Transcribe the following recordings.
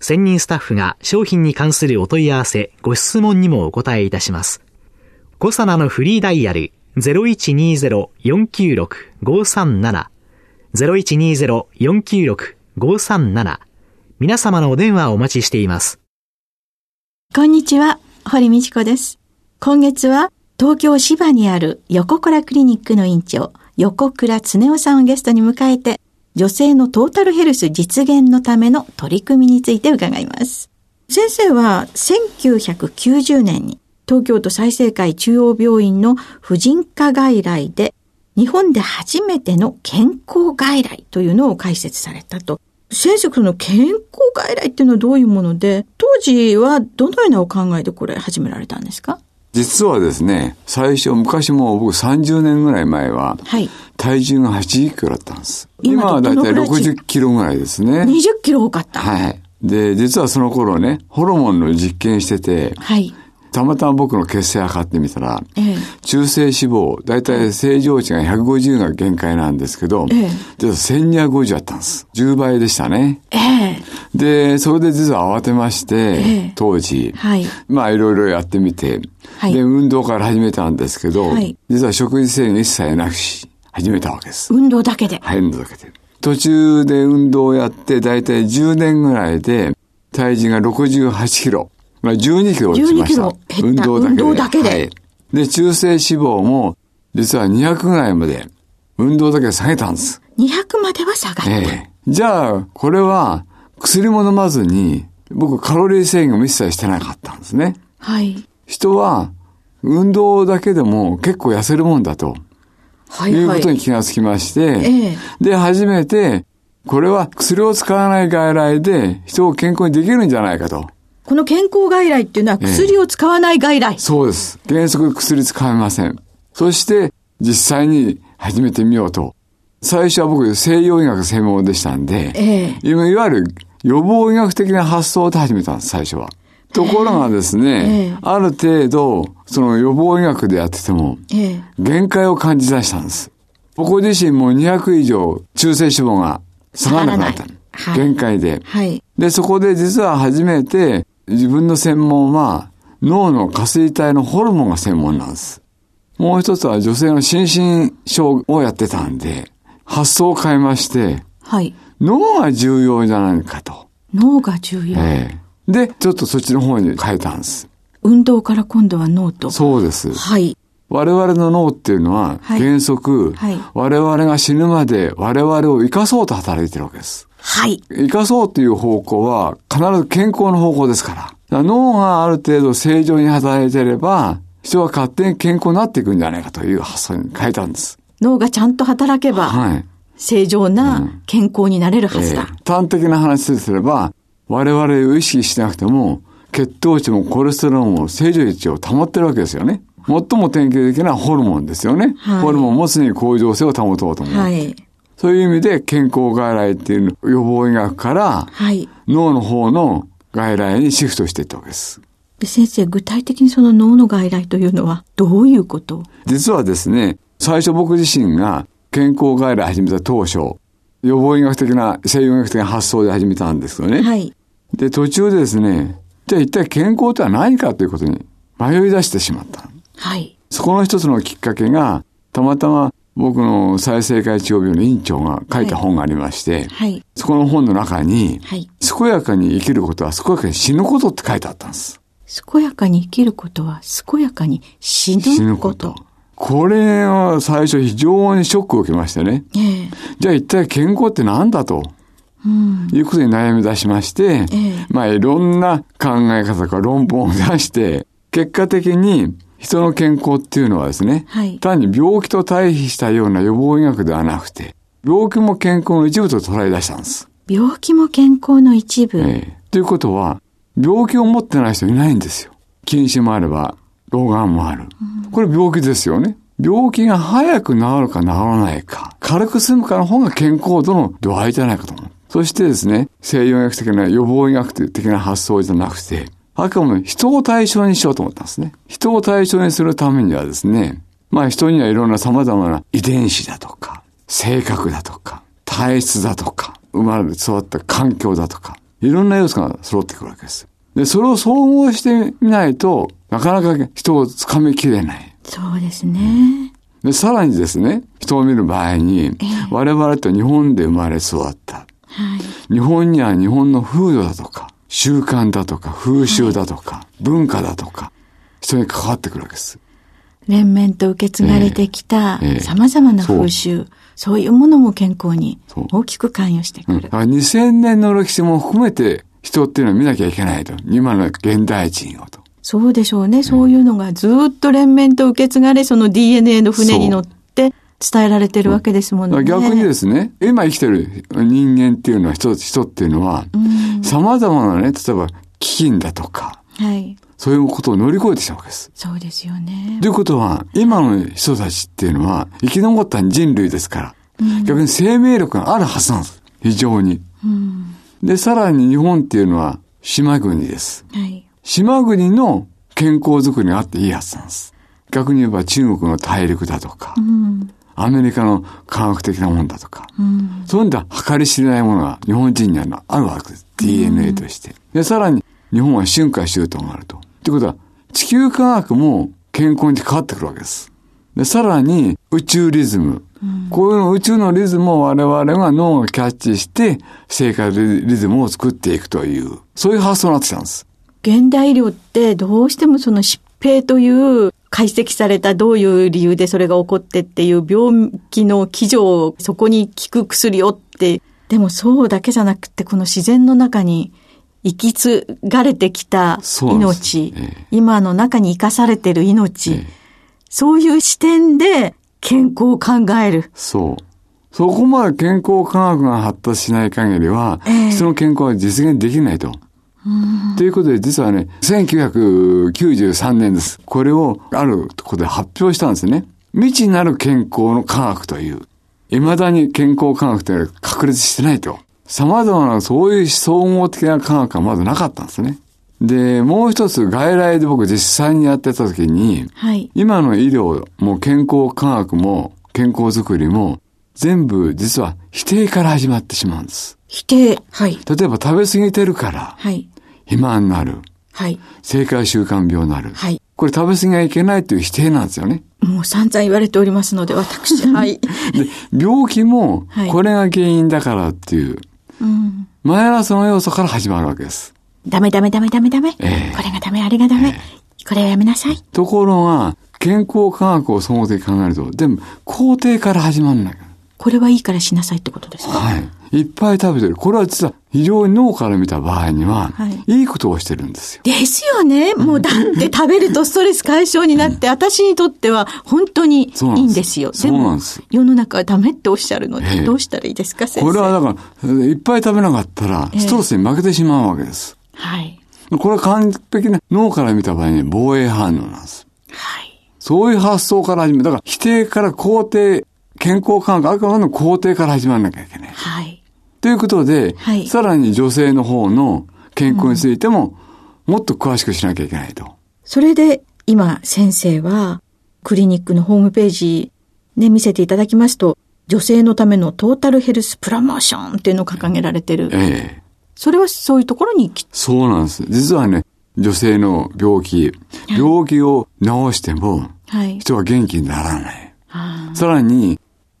専任スタッフが商品に関するお問い合わせ、ご質問にもお答えいたします。コサナのフリーダイヤル0120-496-537 0120-496-537皆様のお電話をお待ちしています。こんにちは、堀道子です。今月は東京芝にある横倉クリニックの院長、横倉恒夫さんをゲストに迎えて、女性のトータルヘルス実現のための取り組みについて伺います。先生は1990年に東京都再生会中央病院の婦人科外来で日本で初めての健康外来というのを開設されたと。先生、その健康外来っていうのはどういうもので、当時はどのようなお考えでこれ始められたんですか？実はですね、最初、昔も僕30年ぐらい前は、はい、体重が80キロだったんです。今はだいたい60キロぐらいですね。20キロ多かった。はい。で、実はその頃ね、ホルモンの実験してて、はい。たまたま僕の血清測ってみたら、ええ、中性脂肪、だいたい正常値が150が限界なんですけど、ええ、1250あったんです。10倍でしたね。ええ、で、それで実は慌てまして、ええ、当時、はい、まあいろいろやってみて、はい、で、運動から始めたんですけど、はい、実は食事制限一切なくし、始めたわけです。運動だけではい、運動だけで。途中で運動をやって、だいたい10年ぐらいで、体重が68キロ。まあ、12キロ落ちました。運動だけで。運動だけで。はい。で、中性脂肪も、実は200ぐらいまで、運動だけ下げたんです。200までは下がった。ええじゃあ、これは、薬も飲まずに、僕カロリー制限を一切してなかったんですね。はい。人は、運動だけでも結構痩せるもんだと。はい、はい。いうことに気がつきまして、ええ、で、初めて、これは薬を使わない外来で人を健康にできるんじゃないかと。この健康外来っていうのは薬を使わない外来、ええ、そうです。原則薬使いません。そして実際に始めてみようと。最初は僕西洋医学専門でしたんで、ええ、いわゆる予防医学的な発想で始めたんです、最初は。ところがですね、え、ある程度、その予防医学でやってても、限界を感じ出したんです。僕自身も200以上中性脂肪が下がらなくなった。限界で。はい。で、そこで実は初めて自分の専門は脳の下垂体のホルモンが専門なんです。もう一つは女性の心身症をやってたんで、発想を変えまして、はい。脳が重要じゃないかと。脳が重要。ええで、ちょっとそっちの方に変えたんです。運動から今度は脳と。そうです。はい。我々の脳っていうのは、原則、はいはい、我々が死ぬまで我々を生かそうと働いてるわけです。はい。生かそうという方向は必ず健康の方向ですから。から脳がある程度正常に働いていれば、人は勝手に健康になっていくんじゃないかという発想に変えたんです。脳がちゃんと働けば、はい。正常な健康になれるはずだ。うんえー、端的な話すれば、我々を意識しなくても、血糖値もコレステロールも正常値を保ってるわけですよね。最も典型的なホルモンですよね。はい、ホルモンも常に向上性を保とうと思う。はい。そういう意味で健康外来っていう予防医学から、はい、脳の方の外来にシフトしていったわけです。で先生、具体的にその脳の外来というのはどういうこと？実はですね、最初僕自身が健康外来始めた当初、予防医学的な、西洋医学的な発想で始めたんですよね。はい。で、途中でですね、じゃあ一体健康とは何かということに迷い出してしまった。はい。そこの一つのきっかけが、たまたま僕の再生会治療病の院長が書いた本がありまして、はい、そこの本の中に、はい、健やかに生きることは健やかに死ぬことって書いてあったんです。健やかに生きることは健やかに死ぬこと。これは最初非常にショックを受けましてね。えー、じゃあ一体健康って何だと？うん、いうことに悩み出しまして、えー、まあいろんな考え方か論文を出して、結果的に人の健康っていうのはですね、はい、単に病気と対比したような予防医学ではなくて、病気も健康の一部と捉え出したんです。病気も健康の一部、ええということは、病気を持ってない人いないんですよ。近視もあれば、老眼もある。これ病気ですよね。病気が早く治るか治らないか、軽く済むかの方が健康度の度合いじゃないかと思う。そしてですね、西洋医学的な予防医学的な発想じゃなくて、あくまで人を対象にしようと思ったんですね。人を対象にするためにはですね、まあ人にはいろんな様々な遺伝子だとか、性格だとか、体質だとか、生まれて育った環境だとか、いろんな要素が揃ってくるわけです。で、それを総合してみないと、なかなか人をつかみきれない。そうですね。で、さらにですね、人を見る場合に、えー、我々と日本で生まれ育った。はい、日本には日本の風土だとか、習慣だとか、風習だとか、はい、文化だとか、人に関わってくるわけです。連綿と受け継がれてきた様々な風習、そういうものも健康に大きく関与してくる。うん、2000年の歴史も含めて人っていうのを見なきゃいけないと。今の現代人をと。そうでしょうね。そういうのがずっと連綿と受け継がれ、その DNA の船に乗って伝えられてるわけですもんね。逆にですね、今生きてる人間っていうのは、人、人っていうのは、様々なね、例えば飢饉だとか、はい。そういうことを乗り越えてきたわけです。そうですよね。ということは、今の人たちっていうのは、生き残った人類ですから、うん、逆に生命力があるはずなんです。非常に。うん、で、さらに日本っていうのは島国です。はい、島国の健康づくりがあっていいはずなんです。逆に言えば中国の大陸だとか、うん、アメリカの科学的なもんだとか、うん、そういうんで計り知れないものが日本人にはあるわけです。DNA として。で、さらに日本は春夏秋冬があると。ってことは、地球科学も健康に関わってくるわけです。で、さらに宇宙リズム。うん、こういう宇宙のリズムを我々が脳がキャッチして、生活リズムを作っていくという、そういう発想になってきたんです。現代医療ってどうしてもその疾病という解析されたどういう理由でそれが起こってっていう病気の基準をそこに効く薬をって、でもそうだけじゃなくてこの自然の中に生き継がれてきた命、ええ、今の中に生かされてる命、え、そういう視点で健康を考える。そう。そこまで健康科学が発達しない限りは、人の健康は実現できないと。ということで、実はね、1993年です。これをあるところで発表したんですね。未知なる健康の科学という。未だに健康科学って確立してないと。様々なそういう総合的な科学がまだなかったんですね。で、もう一つ外来で僕実際にやってた時に、はい、今の医療も健康科学も健康づくりも全部実は否定から始まってしまうんです。否定はい。例えば食べ過ぎてるから、はい。肥満になる。はい。生活習慣病になる。はい。これ食べ過ぎはいけないという否定なんですよね。もう散々言われておりますので、私、はい。で、病気も、これが原因だからっていう、うん、マイナスの要素から始まるわけです。ダメダメダメダメダメ。えー、これがダメ、あれがダメ。えー、これはやめなさい。ところが、健康科学を総合的に考えると、でも、肯定から始まるんだこれはいいからしなさいってことですか？はい。いっぱい食べてる。これは実は非常に脳から見た場合には、はい、いいことをしてるんですよ。ですよね。もうだって食べるとストレス解消になって、私にとっては本当にいいんですよ。そうなんです。世の中はダメっておっしゃるので、どうしたらいいですか、先生？これはだから、いっぱい食べなかったら、ストレスに負けてしまうわけです。はい。これは完璧な脳から見た場合に防衛反応なんです。はい。そういう発想から始め、だから否定から肯定、健康感覚、あくまでも肯定から始まらなきゃいけない。はい。ということで、はい、さらに女性の方の健康についても、もっと詳しくしなきゃいけないと。それで、今、先生は、クリニックのホームページ、ね、見せていただきますと、女性のためのトータルヘルスプロモーションっていうのを掲げられてる。ええそれはそういうところにそうなんです。実はね、女性の病気、病気を治しても、人は元気にならない。はい、さらに、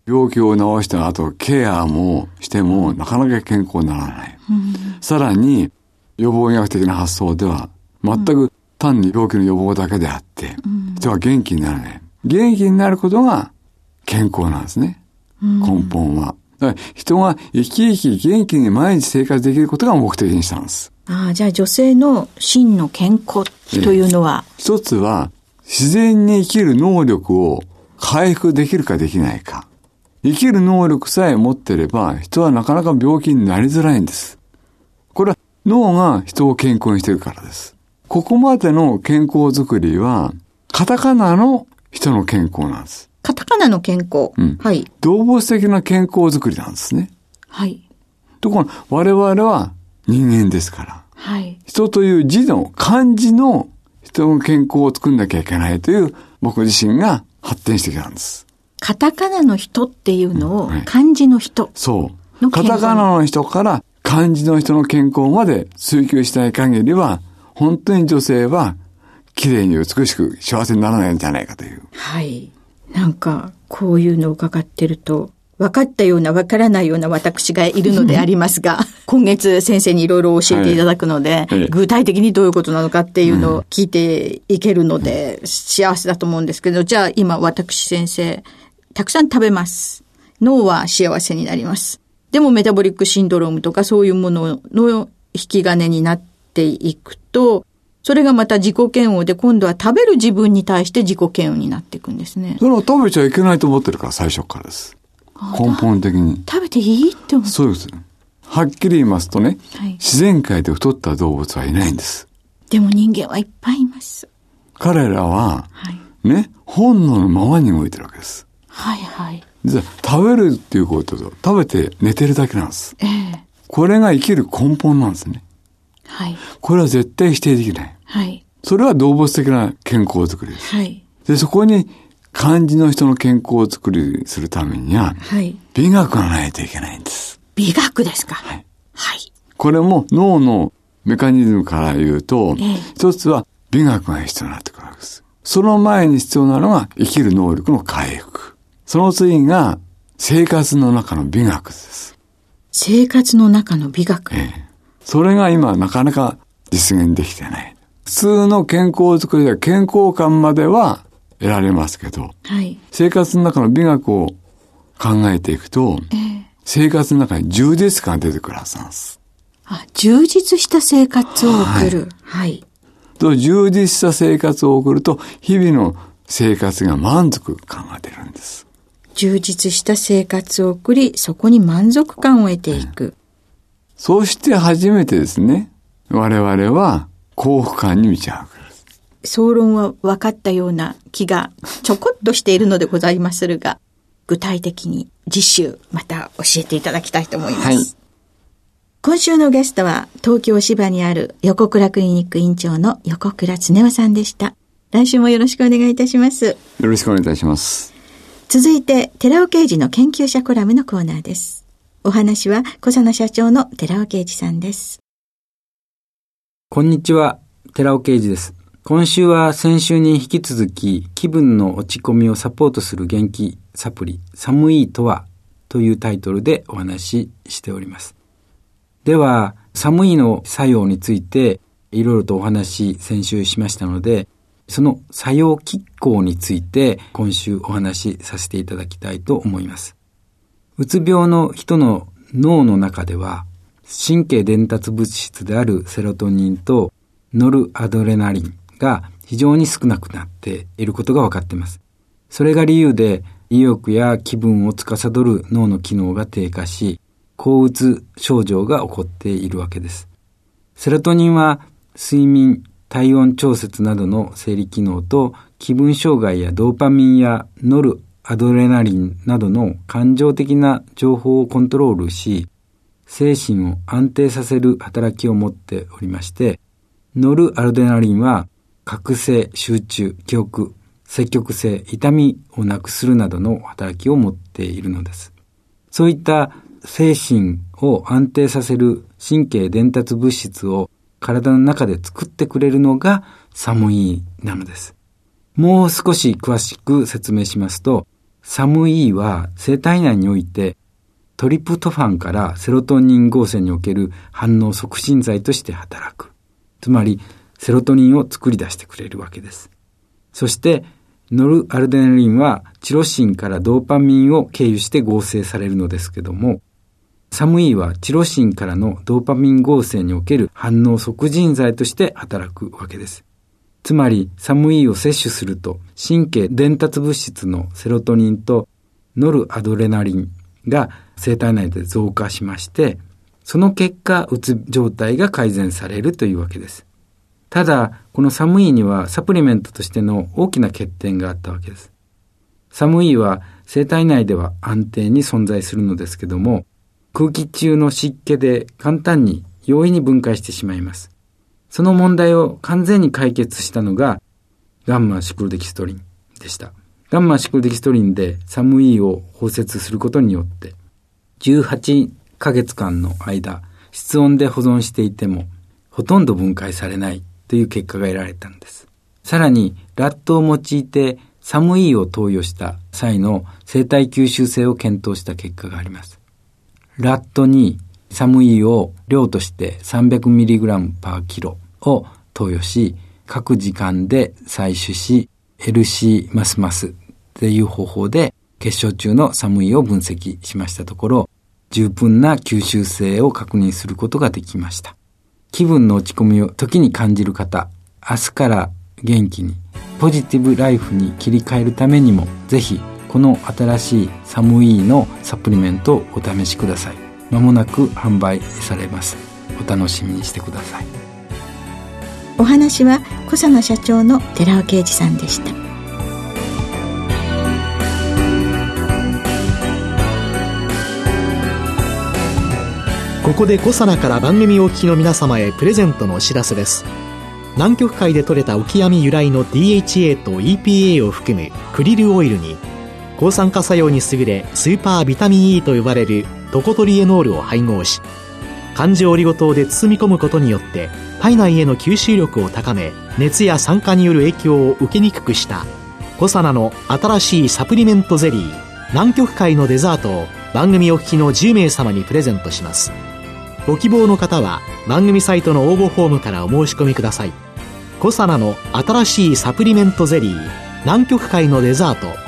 病気を治した後、ケアもしても、なかなか健康にならない。うん、さらに、予防医学的な発想では、全く単に病気の予防だけであって、人は元気にならない。元気になることが健康なんですね。根本は。だから人が生き生き元気に毎日生活できることが目的にしたんです。ああ、じゃあ女性の真の健康というのは、一つは自然に生きる能力を回復できるかできないか。生きる能力さえ持ってれば人はなかなか病気になりづらいんです。これは脳が人を健康にしてるからです。ここまでの健康づくりは、カタカナの人の健康なんです。カタカナの健康。うん。はい。動物的な健康づくりなんですね。はい。ところ我々は人間ですから。はい。人という字の漢字の人の健康を作んなきゃいけないという僕自身が発展してきたんです。カタカナの人っていうのを漢字の人、そう。カタカナの人から漢字の人の健康まで追求したい限りは、本当に女性は綺麗に美しく幸せにならないんじゃないかという。はい。なんか、こういうのを伺ってると、分かったような分からないような私がいるのでありますが、今月先生にいろいろ教えていただくので、はい、具体的にどういうことなのかっていうのを聞いていけるので、幸せだと思うんですけど、じゃあ今私先生、たくさん食べます。脳は幸せになります。でもメタボリックシンドロームとかそういうものの引き金になっていくと、それがまた自己嫌悪で今度は食べる自分に対して自己嫌悪になっていくんですね。それは食べちゃいけないと思ってるから最初からです。根本的に。食べていいって思う。そうです。はっきり言いますとね、はい、自然界で太った動物はいないんです。でも人間はいっぱいいます。彼らは、はい、ね、本能のままに動いてるわけです。はいはい。実は食べるっていうことと、食べて寝てるだけなんです。ええー、これが生きる根本なんですね。はい。これは絶対否定できない。はい。それは動物的な健康づくりです。はい。で、そこに漢字の人の健康を作りするためには、はい。美学がないといけないんです。美学ですか？はい。はい。これも脳のメカニズムから言うと、ええ、一つは美学が必要になってくるわけです。その前に必要なのが生きる能力の回復。その次が生活の中の美学です。生活の中の美学、ええ、それが今なかなか実現できてない。普通の健康づくりでは健康感までは得られますけど、はい、生活の中の美学を考えていくと、えー、生活の中に充実感が出てくるはずなんです。あ、充実した生活を送る。はい。と、充実した生活を送ると、日々の生活が満足感が出るんです。充実した生活を送り、そこに満足感を得ていく。うん、そして初めてですね、我々は幸福感に満ち溢れる。総論は分かったような気がちょこっとしているのでございまするが、具体的に次週また教えていただきたいと思います。はい、今週のゲストは東京芝にある横倉クリニック院長の横倉恒夫さんでした。来週もよろしくお願いいたします。よろしくお願いいたします。続いて、寺尾刑事の研究者コラムのコーナーです。お話は小佐野社長の寺尾刑事さんです。こんにちは、寺尾刑事です。今週は先週に引き続き気分の落ち込みをサポートする元気サプリ寒いとはというタイトルでお話ししております。では寒いの作用についていろいろとお話し先週しましたのでその作用拮抗について今週お話しさせていただきたいと思います。うつ病の人の脳の中では神経伝達物質であるセロトニンとノルアドレナリンが非常に少なくなっていることが分かっています。それが理由で意欲や気分を司る脳の機能が低下し、抗うつ症状が起こっているわけです。セロトニンは睡眠、体温調節などの生理機能と気分障害やドーパミンやノルアドレナリンなどの感情的な情報をコントロールし、精神を安定させる働きを持っておりまして、ノルアドレナリンは覚醒、集中、記憶、積極性、痛みをなくするなどの働きを持っているのです。そういった精神を安定させる神経伝達物質を体の中で作ってくれるのが寒いなのです。もう少し詳しく説明しますと、寒いは生体内においてトリプトファンからセロトニン合成における反応促進剤として働く。つまりセロトニンを作り出してくれるわけです。そして、ノルアルデナリンはチロシンからドーパミンを経由して合成されるのですけども、サムイはチロシンからのドーパミン合成における反応促進剤として働くわけです。つまり、サムイを摂取すると、神経伝達物質のセロトニンとノルアドレナリンが生体内で増加しまして、その結果、うつ状態が改善されるというわけです。ただ、このサムイにはサプリメントとしての大きな欠点があったわけです。サムイは生体内では安定に存在するのですけども、空気中の湿気で簡単に容易に分解してしまいます。その問題を完全に解決したのがガンマシクロデキストリンでした。ガンマシクロデキストリンでサムイを包摂することによって18ヶ月間の間室温で保存していてもほとんど分解されないという結果が得られたんです。さらに、ラットを用いてサムイーを投与した際の生体吸収性を検討した結果があります。ラットにサムイーを量として 300mg パーキロを投与し、各時間で採取し、LC マスマスっていう方法で結晶中のサムイを分析しましたところ、十分な吸収性を確認することができました。気分の落ち込みを時に感じる方、明日から元気に、ポジティブライフに切り替えるためにも、ぜひ、この新しいサムイーのサプリメントをお試しください。まもなく販売されます。お楽しみにしてください。お話は、小佐野社長の寺尾啓二さんでした。ここでコサナから番組お聞きの皆様へプレゼントのお知らせです南極海で採れたオキアミ由来の DHA と EPA を含むクリルオイルに抗酸化作用に優れスーパービタミン E と呼ばれるトコトリエノールを配合し環状オリゴ糖で包み込むことによって体内への吸収力を高め熱や酸化による影響を受けにくくしたコサナの新しいサプリメントゼリー南極海のデザートを番組お聞きの10名様にプレゼントしますご希望の方は番組サイトの応募フォームからお申し込みください。コサナの新しいサプリメントゼリー南極海のデザート